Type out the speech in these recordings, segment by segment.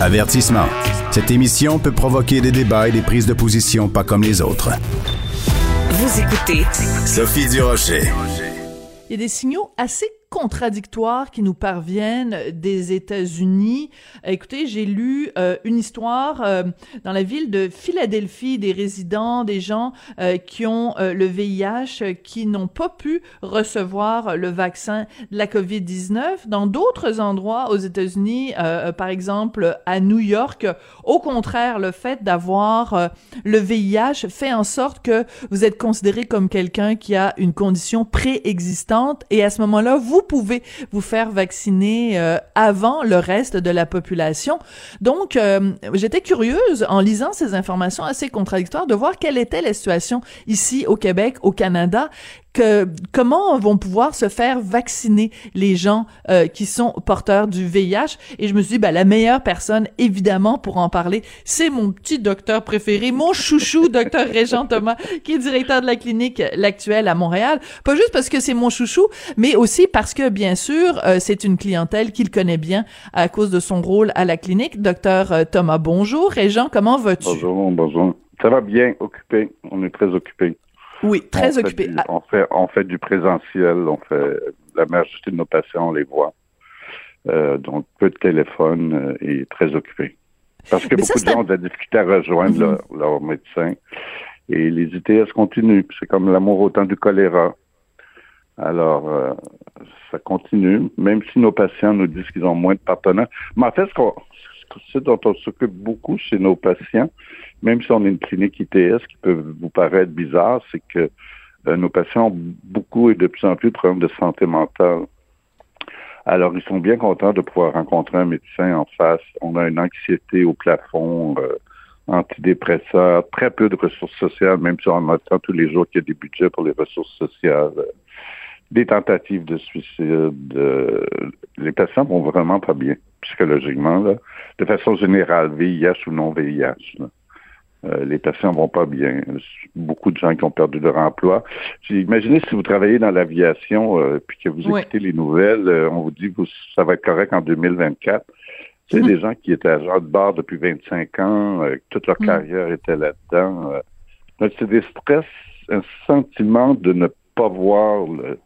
Avertissement. Cette émission peut provoquer des débats et des prises de position pas comme les autres. Vous écoutez Sophie Durocher. Il y a des signaux assez contradictoires qui nous parviennent des États-Unis. Écoutez, j'ai lu euh, une histoire euh, dans la ville de Philadelphie des résidents, des gens euh, qui ont le VIH, qui n'ont pas pu recevoir le vaccin de la COVID-19. Dans d'autres endroits aux États-Unis, par exemple à New York, au contraire, le fait d'avoir le VIH fait en sorte que vous êtes considéré comme quelqu'un qui a une condition préexistante et à ce moment-là, vous pouvez vous faire vacciner euh, avant le reste de la population. Donc, euh, j'étais curieuse en lisant ces informations assez contradictoires de voir quelle était la situation ici au Québec, au Canada que comment vont pouvoir se faire vacciner les gens euh, qui sont porteurs du VIH et je me suis dit ben, la meilleure personne évidemment pour en parler c'est mon petit docteur préféré mon chouchou docteur Régent Thomas qui est directeur de la clinique l'actuelle à Montréal. Pas juste parce que c'est mon chouchou mais aussi parce que bien sûr euh, c'est une clientèle qu'il connaît bien à cause de son rôle à la clinique. Docteur euh, Thomas bonjour. Régent comment vas-tu? Bonjour bonjour. Ça va bien occupé. On est très occupé oui, très occupé. On, fait, on fait du présentiel, on fait la majorité de nos patients, on les voit. Euh, donc, peu de téléphone euh, et très occupé. Parce que beaucoup de gens ont de la difficulté à rejoindre leur, médecin. Et les ITS continuent. C'est comme l'amour au temps du choléra. Alors, euh, ça continue, même si nos patients nous disent qu'ils ont moins de partenaires. Mais en fait, ce, ce dont on s'occupe beaucoup chez nos patients, même si on est une clinique ITS qui peut vous paraître bizarre, c'est que euh, nos patients ont beaucoup et de plus en plus de problèmes de santé mentale. Alors, ils sont bien contents de pouvoir rencontrer un médecin en face. On a une anxiété au plafond, euh, antidépresseurs, très peu de ressources sociales, même si on attend tous les jours qu'il y a des budgets pour les ressources sociales, euh, des tentatives de suicide. les patients vont vraiment pas bien, psychologiquement, là, de façon générale, VIH ou non VIH. Euh, les patients vont pas bien. Beaucoup de gens qui ont perdu leur emploi. Imaginez si vous travaillez dans l'aviation euh, puis que vous écoutez les nouvelles, euh, on vous dit que ça va être correct en 2024. C'est mhm. des gens qui étaient agents de bord depuis 25 ans, toute leur mhm. carrière était là-dedans. donc c'est des stress, un sentiment de ne pas voir le,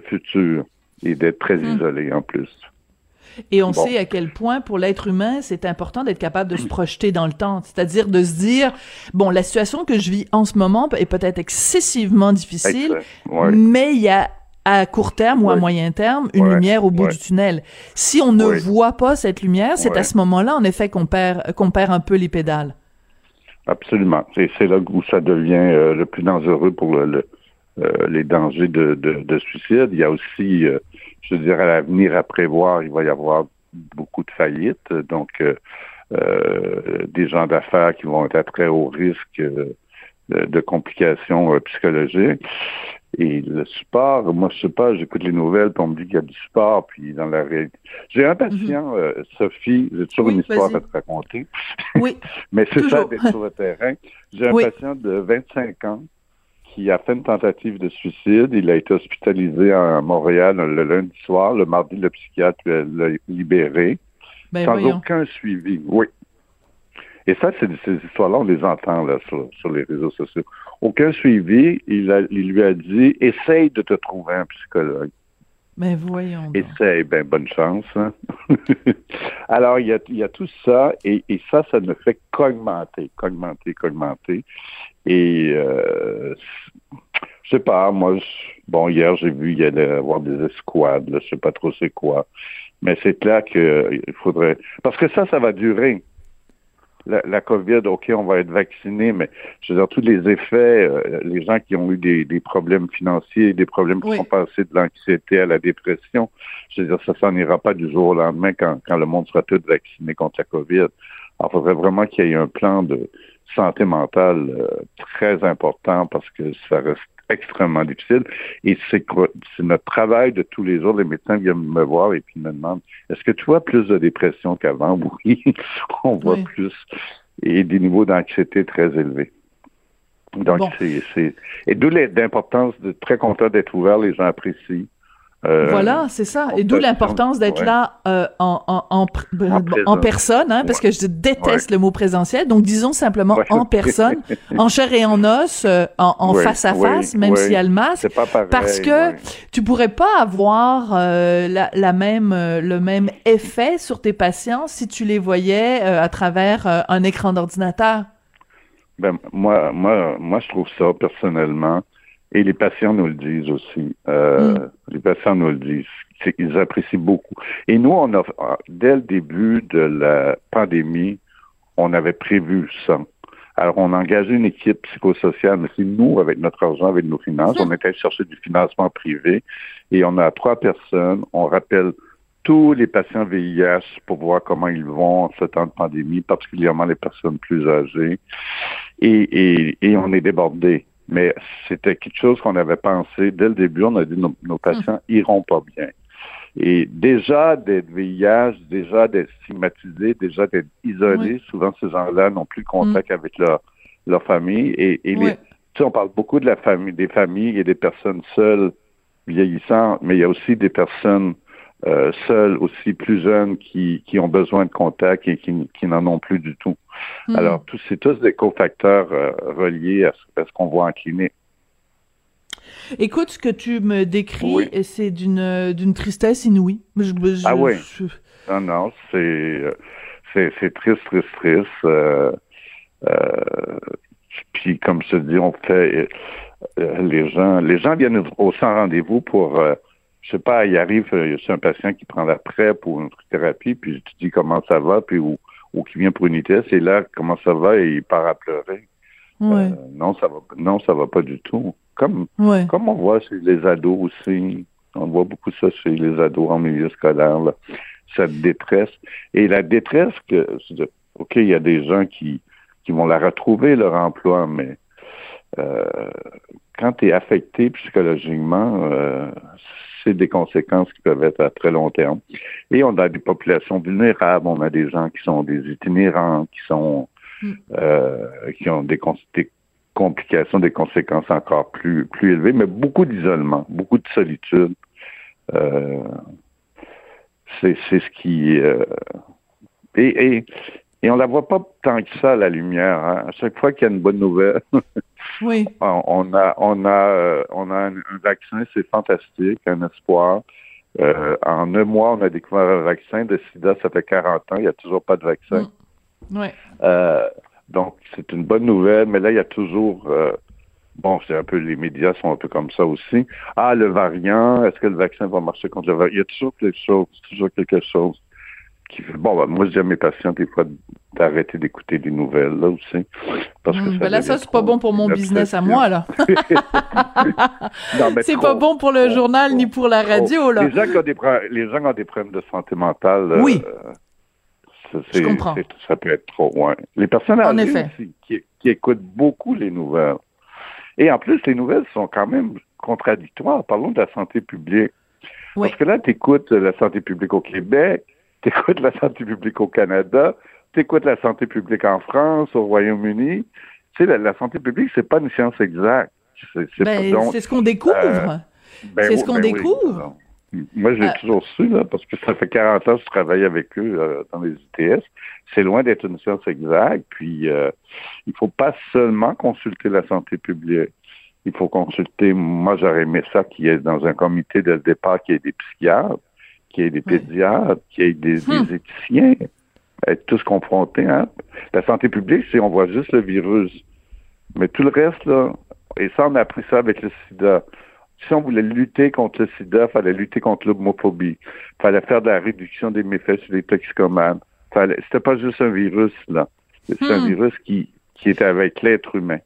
futur et d'être très mhm. isolé en plus. Et on sait à quel point, pour l'être humain, c'est important d'être capable de se projeter dans le temps. C'est-à-dire de se dire, bon, la situation que je vis en ce moment est peut-être excessivement difficile, mais il y a à court terme ou à moyen terme une lumière au bout du tunnel. Si on ne voit pas cette lumière, c'est à ce moment-là, en effet, qu'on perd, qu'on perd un peu les pédales. Absolument. C'est là où ça devient euh, le plus dangereux pour le, euh, les dangers de, de, suicide. Il y a aussi euh, je veux dire, à l'avenir à prévoir, il va y avoir beaucoup de faillites, donc euh, euh des gens d'affaires qui vont être à très haut risque de, complications psychologiques. Et le sport, moi je sais pas, j'écoute les nouvelles, puis on me dit qu'il y a du sport, puis dans la réalité. J'ai un patient, mhm. Sophie, j'ai toujours une histoire à te raconter. Oui. Mais c'est ça d'être sur le terrain. J'ai un patient de 25 ans qui a fait une tentative de suicide. Il a été hospitalisé à Montréal le lundi soir. Le mardi, le psychiatre l'a libéré. Ben, sans aucun suivi. Oui. Et ça, c'est ces histoires-là, on les entend là, sur, les réseaux sociaux. Aucun suivi. Il, il lui a dit essaye de te trouver un psychologue. Mais ben, voyons. Essaye, ben bonne chance. Hein. Alors, il y, a, il y a tout ça, et, et ça, ça ne fait qu'augmenter, qu'augmenter, qu'augmenter. Et euh, je sais pas, moi, bon, hier j'ai vu il y allait avoir des escouades, là, je sais pas trop c'est quoi. Mais c'est clair qu'il faudrait. Parce que ça, ça va durer. La, la, COVID, OK, on va être vacciné, mais je veux dire, tous les effets, euh, les gens qui ont eu des, des problèmes financiers, des problèmes qui sont passés de l'anxiété à la dépression, je veux dire, ça s'en ira pas du jour au lendemain quand, quand le monde sera tout vacciné contre la COVID. Alors, il faudrait vraiment qu'il y ait un plan de, santé mentale euh, très important parce que ça reste extrêmement difficile. Et c'est notre travail de tous les jours. Les médecins viennent me voir et puis me demandent est-ce que tu vois plus de dépression qu'avant? Oui, on voit plus. Et des niveaux d'anxiété très élevés. Donc, c'est. Et d'où l'importance de très content d'être ouvert, les gens apprécient. Euh, voilà, c'est ça. Et d'où l'importance d'être là euh, en, en, en, personne, hein, parce que je déteste le mot présentiel. Donc, disons simplement en personne, en chair et en os, euh, en, face à face, même s'il y a le masque. Pas pareil, parce que tu pourrais pas avoir la, la, même, le même effet sur tes patients si tu les voyais à travers un écran d'ordinateur. Ben, moi, moi, moi, je trouve ça personnellement et les patients nous le disent aussi. Euh, mm. Les patients nous le disent. Ils apprécient beaucoup. Et nous, on a, dès le début de la pandémie, on avait prévu ça. Alors, on a engagé une équipe psychosociale, mais c'est nous, avec notre argent, avec nos finances, on était chercher du financement privé et on a trois personnes. On rappelle tous les patients VIH pour voir comment ils vont en ce temps de pandémie, particulièrement les personnes plus âgées. Et, et, et on est débordés mais c'était quelque chose qu'on avait pensé dès le début. On a dit nos, nos patients hmm. iront pas bien. Et déjà d'être VIH, déjà d'être stigmatisés, déjà d'être isolés, souvent ces gens-là n'ont plus contact hmm. avec leur, leur famille. Et, et les, tu sais, on parle beaucoup de la famille, des familles et des personnes seules vieillissantes, mais il y a aussi des personnes euh, seuls, aussi plus jeunes, qui, qui ont besoin de contact et qui, qui n'en ont plus du tout. Hmm. Alors, tous, c'est tous des cofacteurs euh, reliés à ce, qu'on voit en clinique. Écoute, ce que tu me décris, c'est d'une, d'une tristesse inouïe. ah oui. Non, non, c'est, c'est, c'est triste, triste, triste. Euh, puis, comme je te dis, on fait... les gens, les gens viennent au sans rendez-vous pour je sais pas, il arrive, euh, c'est un patient qui prend la PrEP pour une thérapie, puis tu dis comment ça va, puis ou, ou qui vient pour une ITS, et là, comment ça va, et il part à pleurer. Euh, non, ça va non, ça va pas du tout. Comme, comme on voit chez les ados aussi. On voit beaucoup ça chez les ados en milieu scolaire, là. cette détresse. Et la détresse que OK, il y a des gens qui, qui vont la retrouver, leur emploi, mais euh, quand tu es affecté psychologiquement, euh, c'est des conséquences qui peuvent être à très long terme. Et on a des populations vulnérables, on a des gens qui sont des itinérants, qui sont mm. euh, qui ont des, complications, des conséquences encore plus plus élevées, mais beaucoup d'isolement, beaucoup de solitude. Euh, c'est ce qui euh, et, et et on la voit pas tant que ça, la lumière. Hein. À chaque fois qu'il y a une bonne nouvelle, oui. on a, on a, euh, on a un, vaccin, c'est fantastique, un espoir. Euh, en un mois, on a découvert un vaccin de SIDA, ça fait 40 ans, il n'y a toujours pas de vaccin. Mm. Ouais. Euh, donc, c'est une bonne nouvelle, mais là, il y a toujours... bon, c'est un peu, les médias sont un peu comme ça aussi. Ah, le variant, est-ce que le vaccin va marcher contre le variant? Il y a toujours quelque chose, toujours quelque chose bon, ben, moi, je dis à mes patients, des fois, d'arrêter d'écouter des nouvelles, là aussi. Parce que hmm, ben là, ça, c'est pas bon pour mon business à moi, là. c'est pas bon pour le journal ni pour la radio, là. Les gens, qui ont des, les gens ont des problèmes de santé mentale. Oui. Euh, je comprends. Ça peut être trop loin. Les personnes en effet. qui, qui écoutent beaucoup les nouvelles. Et en plus, les nouvelles sont quand même contradictoires. Parlons de la santé publique. Parce que là, tu écoutes la santé publique au Québec, t'écoutes la santé publique au Canada, t'écoutes la santé publique en France, au Royaume-Uni. Tu sais, la, santé publique, c'est pas une science exacte. C'est ben, ce qu'on découvre. Euh, ben c'est ce qu'on ben découvre. Moi, j'ai euh. toujours su, là, parce que ça fait 40 ans que je travaille avec eux euh, dans les ITS. C'est loin d'être une science exacte. Puis, euh, il faut pas seulement consulter la santé publique. Il faut consulter, moi, j'aurais aimé ça qui est dans un comité de départ qui est des psychiatres qu'il y ait des pédiatres, qu'il y ait des, éthiciens, être tous confrontés. Hein? La santé publique, c'est on voit juste le virus. Mais tout le reste, là, et ça, on a appris ça avec le sida. Si on voulait lutter contre le sida, il fallait lutter contre l'homophobie. Il fallait faire de la réduction des méfaits sur les toxicomanes. C'était pas juste un virus, là. C'est un hmm. virus qui, qui était avec l'être humain.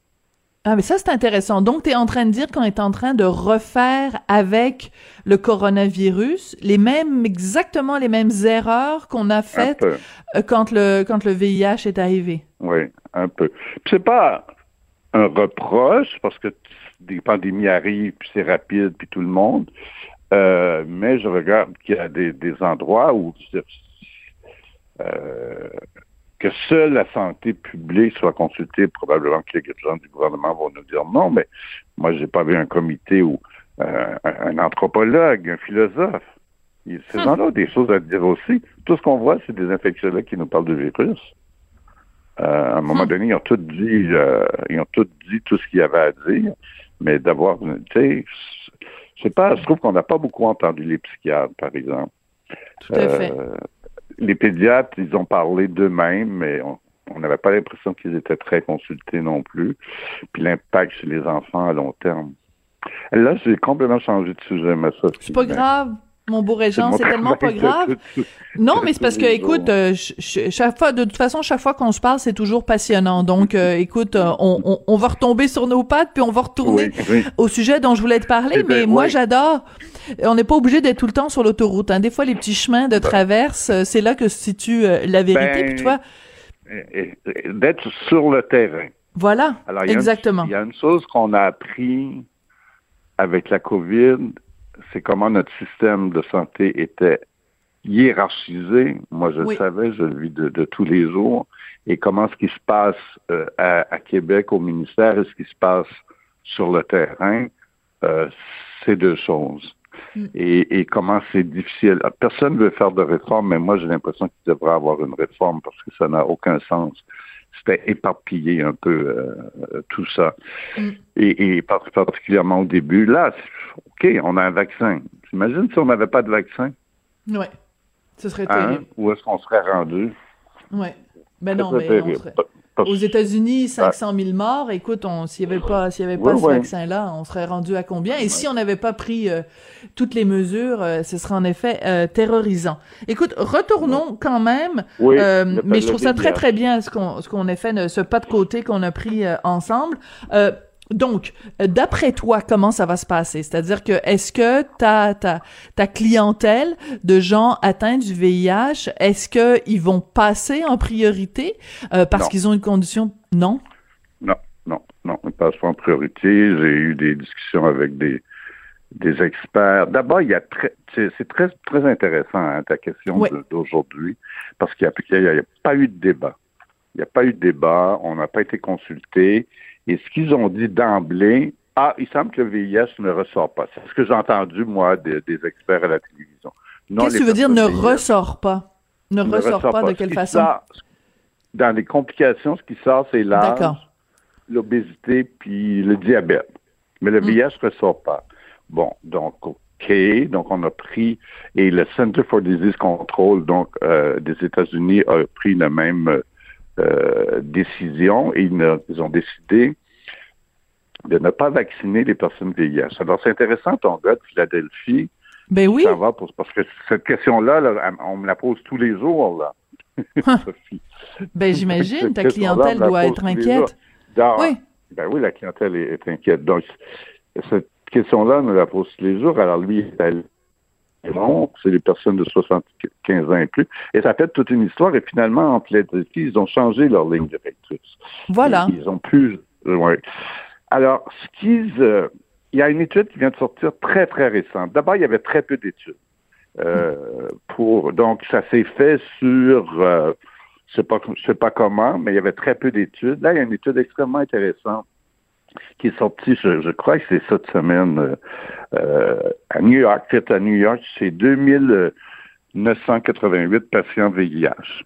Ah, mais ça, c'est intéressant. Donc, tu es en train de dire qu'on est en train de refaire avec le coronavirus les mêmes, exactement les mêmes erreurs qu'on a faites euh, quand le, quand le VIH est arrivé. Oui, un peu. c'est pas un reproche parce que des pandémies arrivent, puis c'est rapide, puis tout le monde. Euh, mais je regarde qu'il y a des, des endroits où euh, que seule la santé publique soit consultée, probablement que les gens du gouvernement vont nous dire non, mais moi, j'ai pas vu un comité où euh, un anthropologue, un philosophe. Ces hum. gens-là ont des choses à dire aussi. Tout ce qu'on voit, c'est des infectiologues qui nous parlent de virus. Euh, à un moment hum. donné, ils ont tout dit, euh, ils ont tout dit tout ce qu'il y avait à dire, mais d'avoir, tu sais, je sais pas, je trouve qu'on n'a pas beaucoup entendu les psychiatres, par exemple. Tout à fait. Les pédiatres, ils ont parlé d'eux-mêmes, mais on, n'avait pas l'impression qu'ils étaient très consultés non plus. Puis l'impact sur les enfants à long terme. Là, j'ai complètement changé de sujet, mais ça. C'est pas grave. Mon beau Régent, c'est tellement pas grave. Non, mais c'est parce que, écoute, euh, chaque fois, de toute façon, chaque fois qu'on se parle, c'est toujours passionnant. Donc, euh, écoute, euh, on, on, va retomber sur nos pattes, puis on va retourner au sujet dont je voulais te parler. Eh mais ben, moi, j'adore. On n'est pas obligé d'être tout le temps sur l'autoroute. Hein. Des fois, les petits chemins de traverse, c'est là que se situe la vérité. puis toi, d'être sur le terrain. Voilà, exactement. Il y a une chose qu'on a appris avec la COVID, c'est comment notre système de santé était hiérarchisé. Moi, je le savais, je le vis de, tous les jours. Et comment ce qui se passe euh, à, Québec, au ministère, et ce qui se passe sur le terrain, euh, c'est deux choses. Mm. Et, comment c'est difficile. Personne ne veut faire de réforme, mais moi j'ai l'impression qu'il devrait avoir une réforme parce que ça n'a aucun sens. C'était éparpillé un peu euh, tout ça. Mm. Et, particulièrement au début. Là, OK, on a un vaccin. J'imagine si on n'avait pas de vaccin? Oui. Ce serait hein? terrible. Où est-ce qu'on serait rendu? Oui. Ben non, mais on serait... Aux États-Unis, 500 000 morts. Écoute, s'il n'y avait pas, s'il y avait pas ce vaccin-là, on serait rendu à combien? Et si on n'avait pas pris euh, toutes les mesures, euh, ce serait en effet euh, terrorisant. Écoute, retournons quand même. mais je trouve ça très très bien ce qu'on ce qu'on a fait, ce pas de côté qu'on a pris ensemble. Donc, euh, d'après toi, comment ça va se passer? C'est-à-dire que est-ce que ta, ta, ta clientèle de gens atteints du VIH, est-ce qu'ils vont passer en priorité euh, parce qu'ils ont une condition? Non? Non, non, non, ils passent pas en priorité. J'ai eu des discussions avec des, des experts. D'abord, il y a très, c'est très, très intéressant hein, ta question d'aujourd'hui parce qu'il n'y a, a, pas eu de débat. Il n'y a pas eu de débat, on n'a pas été consulté. Et ce qu'ils ont dit d'emblée, ah, il semble que le VIH ne ressort pas. C'est ce que j'ai entendu, moi, des, experts à la télévision. Qu'est-ce que tu veux dire ne ressort pas? Ne, ressort, pas, de quelle façon? dans les complications, ce qui sort, c'est l'âge, l'obésité, puis le diabète. Mais le hmm. VIH ne ressort pas. Bon, donc, OK. Donc, on a pris, et le Center for Disease Control, donc, euh, des États-Unis, a pris la même euh, décision et ils, ont décidé de ne pas vacciner les personnes VIH. Alors, c'est intéressant ton gars de Philadelphie. Ben oui. parce que cette question-là, on me la pose tous les jours, là. Sophie. Ben, j'imagine, ta clientèle doit être inquiète. oui. Ben oui, la clientèle est, inquiète. Donc, cette question-là, on me la pose tous les jours. Alors, lui, elle c'est les personnes de 75 ans et plus. Et ça fait toute une histoire. Et finalement, en Philadelphie, ils ont changé leur ligne directrice. Voilà. Ils ont plus. Ouais. Alors, ce qu'ils. Euh, il y a une étude qui vient de sortir très, très récente. D'abord, il y avait très peu d'études. Euh, pour donc, ça s'est fait sur. Euh, je sais pas, je sais pas comment, mais il y avait très peu d'études. Là, il y a une étude extrêmement intéressante qui est sorti, je, crois que c'est cette semaine, euh, euh, à New York. Fait à New York, c'est 2988 patients VIH.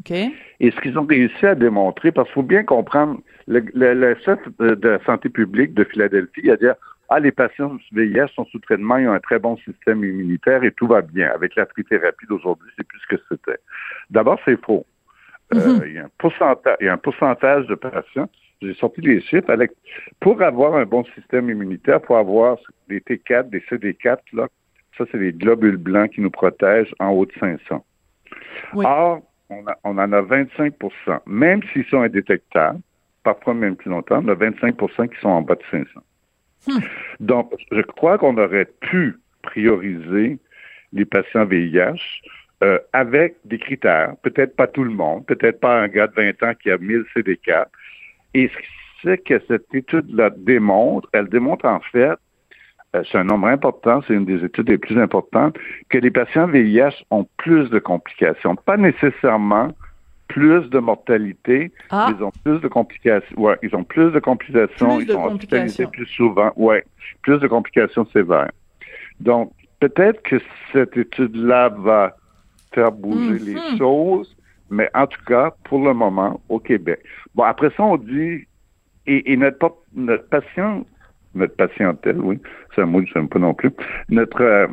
OK. Et ce qu'ils ont réussi à démontrer, parce qu'il faut bien comprendre, le, le, chef de la santé publique de Philadelphie a dit ah, les patients VIH sont sous traitement, ils ont un très bon système immunitaire et tout va bien. Avec la trithérapie d'aujourd'hui, c'est plus ce que c'était. D'abord, c'est faux. Euh, il, y a un pourcentage, il y a un pourcentage de patients j'ai sorti les chiffres. pour avoir un bon système immunitaire, pour avoir des T4, des CD4, là, ça, c'est les globules blancs qui nous protègent en haut de 500. Or, on, on, en a 25% même s'ils sont indétectables, parfois même plus longtemps, on a 25% qui sont en bas de 500. Hmm. Donc, je crois qu'on aurait pu prioriser les patients VIH euh, avec des critères. Peut-être pas tout le monde, peut-être pas un gars de 20 ans qui a 1000 CD4, et ce que cette étude-là démontre, elle démontre en fait, euh, c'est un nombre important, c'est une des études les plus importantes, que les patients VIH ont plus de complications. Pas nécessairement plus de mortalité, ah. ils ont plus de complications. Ouais, ils ont plus de complications, ils sont hospitalisés plus souvent. Ouais, plus de complications sévères. Donc, peut-être que cette étude-là va faire bouger les mhm. choses, mais en tout cas, pour le moment, au Québec. Bon, après ça, on dit, et, notre, notre patient, notre patientèle, oui, c'est un mot que je n'aime pas non plus, notre, euh,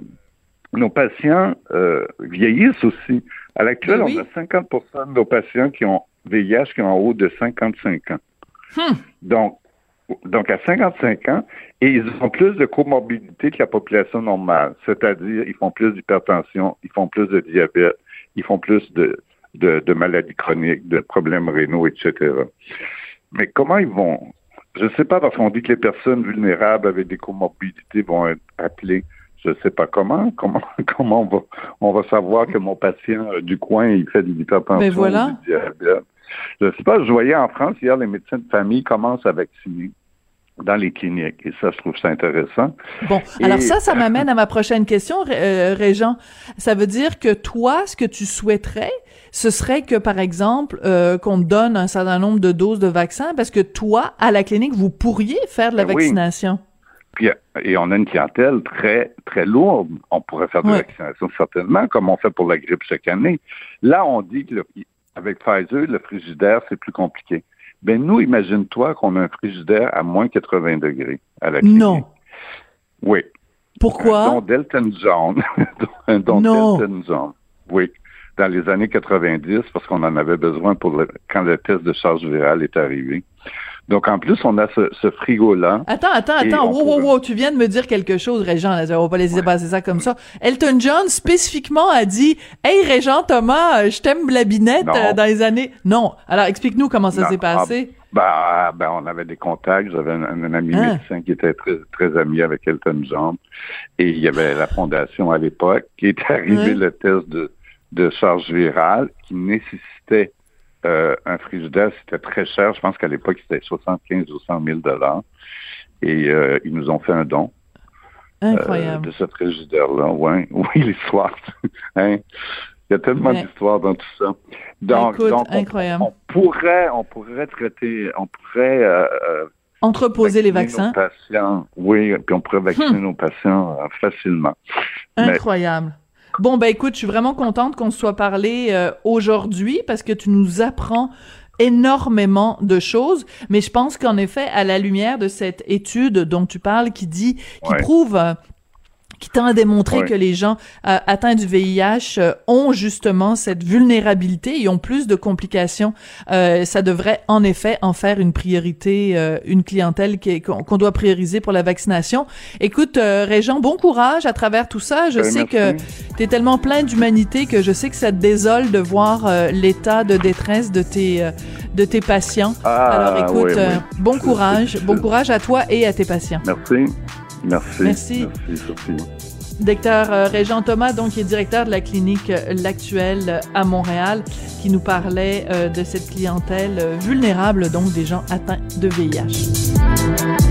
nos patients euh, vieillissent aussi. À l'actuel, on a 50% de nos patients qui ont VIH qui ont en haut de 55 ans. Hmm. Donc, donc, à 55 ans, et ils ont plus de comorbidité que la population normale, c'est-à-dire ils font plus d'hypertension, ils font plus de diabète, ils font plus de, de, maladies chroniques, de problèmes rénaux, etc. Mais comment ils vont? Je ne sais pas, parce qu'on dit que les personnes vulnérables avec des comorbidités vont être appelées. Je ne sais pas comment. Comment, comment on va, on va savoir que mon patient du coin, il fait de l'hypertension ben voilà. du diabète. Je ne sais pas, je voyais en France hier, les médecins de famille commencent à vacciner dans les cliniques. Et ça, je trouve ça intéressant. Bon, alors ça, ça m'amène à ma prochaine question, euh, Régent. Ça veut dire que toi, ce que tu souhaiterais, ce serait que, par exemple, euh, qu'on te donne un certain nombre de doses de vaccins, parce que toi, à la clinique, vous pourriez faire de la ben vaccination. Puis, et on a une clientèle très, très lourde. On pourrait faire de la vaccination certainement, comme on fait pour la grippe chaque année. Là, on dit que avec Pfizer, le frigidaire, c'est plus compliqué. Ben nous, imagine-toi qu'on a un frigidaire à moins 80 degrés à la clinique. Non. Oui. Pourquoi? Dont Delton. Delton John. Oui. Dans les années 90, parce qu'on en avait besoin pour le, quand le test de charge virale est arrivé. Donc, en plus, on a ce, frigo-là. Attends, attends, attends. Wow, wow, wow. Tu viens de me dire quelque chose, Régent. On va pas laisser passer ça comme ça. Elton John, spécifiquement, a dit Hey, Régent Thomas, je t'aime la binette euh, dans les années. Non. Alors, explique-nous comment ça s'est passé. Ah, ben, ben, on avait des contacts. J'avais un, ami hein? médecin qui était très, très ami avec Elton John. Et il y avait la fondation à l'époque qui est arrivé le test de, de charge virale qui nécessitait euh, un frigidaire, c'était très cher. Je pense qu'à l'époque, c'était 75 ou 100 000 dollars. Et euh, ils nous ont fait un don. Euh, de ce frigidaire-là. Ouais. Oui, l'histoire. hein? Il y a tellement d'histoires dans tout ça. Donc, donc on, pourrait, on pourrait traiter, on pourrait entreposer les vaccins. patients, oui, puis on pourrait vacciner hmm. nos patients facilement. Incroyable. Bon, ben écoute, je suis vraiment contente qu'on se soit parlé euh, aujourd'hui parce que tu nous apprends énormément de choses, mais je pense qu'en effet, à la lumière de cette étude dont tu parles, qui dit, qui prouve qui tend à démontrer que les gens euh, atteints du VIH euh, ont justement cette vulnérabilité et ont plus de complications. Euh, ça devrait en effet en faire une priorité, euh, une clientèle qu'on doit prioriser pour la vaccination. Écoute, Régent, bon courage à travers tout ça. Je ben, sais que tu es tellement plein d'humanité que je sais que ça te désole de voir l'état de détresse de tes de tes patients. Ah, Alors écoute, bon courage, bon courage à toi et à tes patients. Merci. Merci. Merci. Merci, Docteur euh, Régent Thomas, donc, qui est directeur de la clinique euh, L'Actuelle euh, à Montréal, qui nous parlait de cette clientèle vulnérable, donc des gens atteints de VIH.